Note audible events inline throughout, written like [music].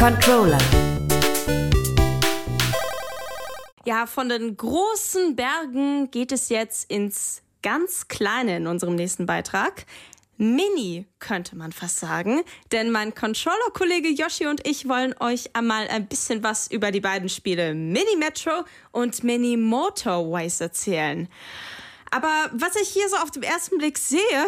Controller. Ja, von den großen Bergen geht es jetzt ins ganz Kleine in unserem nächsten Beitrag. Mini, könnte man fast sagen. Denn mein Controller-Kollege Yoshi und ich wollen euch einmal ein bisschen was über die beiden Spiele Mini Metro und Mini Motorways erzählen. Aber was ich hier so auf den ersten Blick sehe,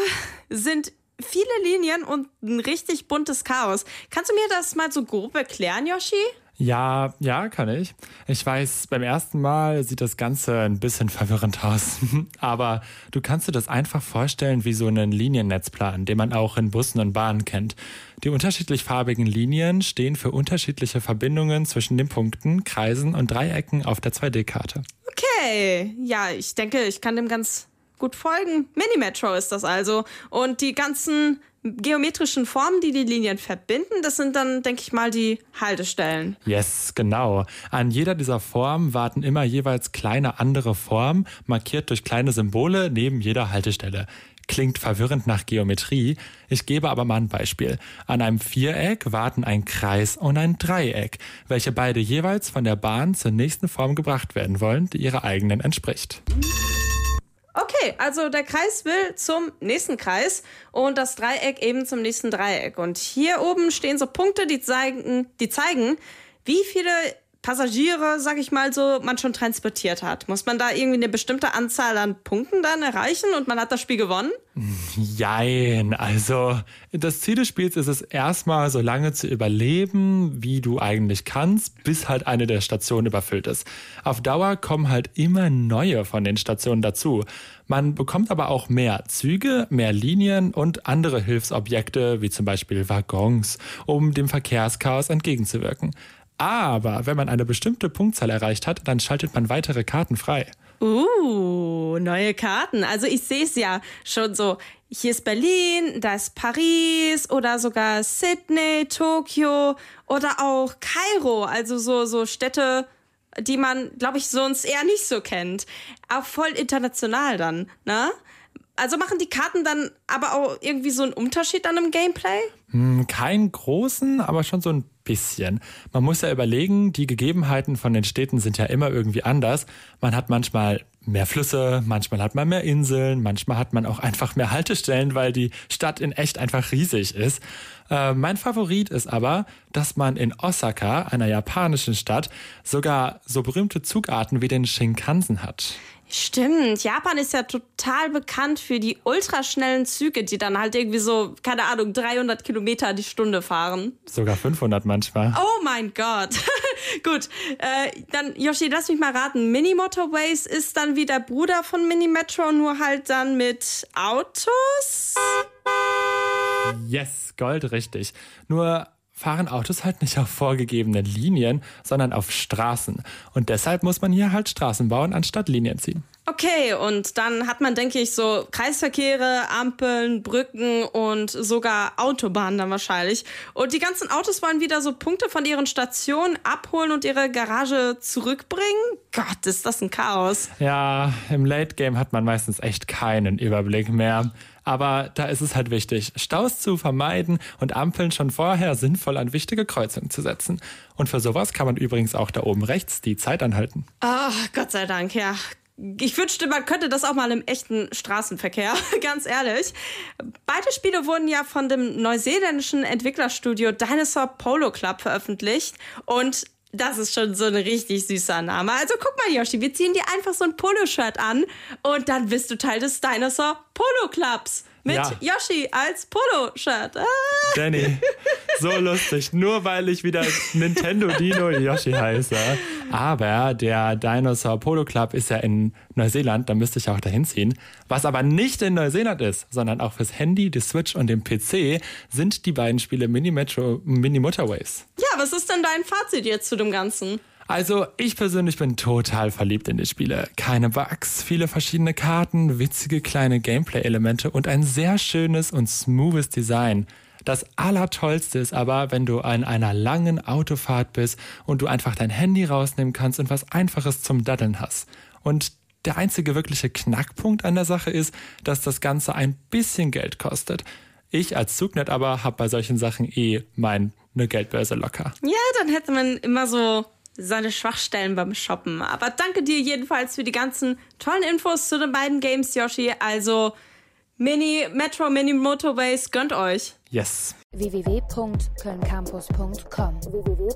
sind viele Linien und ein richtig buntes Chaos. Kannst du mir das mal so grob erklären, Yoshi? Ja, ja, kann ich. Ich weiß, beim ersten Mal sieht das Ganze ein bisschen verwirrend aus. [laughs] Aber du kannst dir das einfach vorstellen wie so einen Liniennetzplan, den man auch in Bussen und Bahnen kennt. Die unterschiedlich farbigen Linien stehen für unterschiedliche Verbindungen zwischen den Punkten, Kreisen und Dreiecken auf der 2D-Karte. Okay, ja, ich denke, ich kann dem ganz gut folgen. Mini-Metro ist das also. Und die ganzen geometrischen Formen, die die Linien verbinden, das sind dann, denke ich mal, die Haltestellen. Yes, genau. An jeder dieser Formen warten immer jeweils kleine andere Formen, markiert durch kleine Symbole neben jeder Haltestelle. Klingt verwirrend nach Geometrie. Ich gebe aber mal ein Beispiel. An einem Viereck warten ein Kreis und ein Dreieck, welche beide jeweils von der Bahn zur nächsten Form gebracht werden wollen, die ihrer eigenen entspricht. Okay, also der Kreis will zum nächsten Kreis und das Dreieck eben zum nächsten Dreieck. Und hier oben stehen so Punkte, die zeigen, die zeigen, wie viele Passagiere, sag ich mal so, man schon transportiert hat. Muss man da irgendwie eine bestimmte Anzahl an Punkten dann erreichen und man hat das Spiel gewonnen? Jein, also das Ziel des Spiels ist es erstmal so lange zu überleben, wie du eigentlich kannst, bis halt eine der Stationen überfüllt ist. Auf Dauer kommen halt immer neue von den Stationen dazu. Man bekommt aber auch mehr Züge, mehr Linien und andere Hilfsobjekte, wie zum Beispiel Waggons, um dem Verkehrschaos entgegenzuwirken. Aber wenn man eine bestimmte Punktzahl erreicht hat, dann schaltet man weitere Karten frei. Uh, neue Karten. Also ich sehe es ja schon so. Hier ist Berlin, da ist Paris oder sogar Sydney, Tokio oder auch Kairo. Also so, so Städte, die man, glaube ich, sonst eher nicht so kennt. Auch voll international dann, ne? Also machen die Karten dann aber auch irgendwie so einen Unterschied dann im Gameplay? Hm, keinen großen, aber schon so ein bisschen. Man muss ja überlegen, die Gegebenheiten von den Städten sind ja immer irgendwie anders. Man hat manchmal mehr Flüsse, manchmal hat man mehr Inseln, manchmal hat man auch einfach mehr Haltestellen, weil die Stadt in echt einfach riesig ist. Äh, mein Favorit ist aber, dass man in Osaka, einer japanischen Stadt, sogar so berühmte Zugarten wie den Shinkansen hat. Stimmt, Japan ist ja total bekannt für die ultraschnellen Züge, die dann halt irgendwie so, keine Ahnung, 300 Kilometer die Stunde fahren. Sogar 500 manchmal. Oh mein Gott. [laughs] Gut, äh, dann Yoshi, lass mich mal raten. Mini Motorways ist dann wie der Bruder von Mini Metro, nur halt dann mit Autos? Yes, Gold richtig. Nur fahren Autos halt nicht auf vorgegebenen Linien, sondern auf Straßen. Und deshalb muss man hier halt Straßen bauen, anstatt Linien ziehen. Okay, und dann hat man, denke ich, so Kreisverkehre, Ampeln, Brücken und sogar Autobahnen dann wahrscheinlich. Und die ganzen Autos wollen wieder so Punkte von ihren Stationen abholen und ihre Garage zurückbringen? Gott, ist das ein Chaos. Ja, im Late Game hat man meistens echt keinen Überblick mehr. Aber da ist es halt wichtig, Staus zu vermeiden und Ampeln schon vorher sinnvoll an wichtige Kreuzungen zu setzen. Und für sowas kann man übrigens auch da oben rechts die Zeit anhalten. Ah, oh, Gott sei Dank, ja. Ich wünschte, man könnte das auch mal im echten Straßenverkehr, [laughs] ganz ehrlich. Beide Spiele wurden ja von dem neuseeländischen Entwicklerstudio Dinosaur Polo Club veröffentlicht und das ist schon so ein richtig süßer Name. Also guck mal, Yoshi, wir ziehen dir einfach so ein Polo-Shirt an und dann bist du Teil des Dinosaur Polo Clubs mit ja. Yoshi als Polo-Shirt. Ah. Danny, so [laughs] lustig. Nur weil ich wieder Nintendo Dino Yoshi heiße. Aber der Dinosaur Polo Club ist ja in Neuseeland, da müsste ich auch dahin ziehen. Was aber nicht in Neuseeland ist, sondern auch fürs Handy, die Switch und den PC, sind die beiden Spiele Mini Metro, Mini Motorways. Was ist denn dein Fazit jetzt zu dem Ganzen? Also, ich persönlich bin total verliebt in die Spiele. Keine Bugs, viele verschiedene Karten, witzige kleine Gameplay-Elemente und ein sehr schönes und smoothes Design. Das Allertollste ist aber, wenn du an einer langen Autofahrt bist und du einfach dein Handy rausnehmen kannst und was Einfaches zum Daddeln hast. Und der einzige wirkliche Knackpunkt an der Sache ist, dass das Ganze ein bisschen Geld kostet. Ich als Zugnet aber habe bei solchen Sachen eh mein eine Geldbörse locker. Ja, dann hätte man immer so seine Schwachstellen beim Shoppen. Aber danke dir jedenfalls für die ganzen tollen Infos zu den beiden Games, Yoshi. Also Mini, Metro Mini Motorways, gönnt euch. Yes. www.kölncampus.com www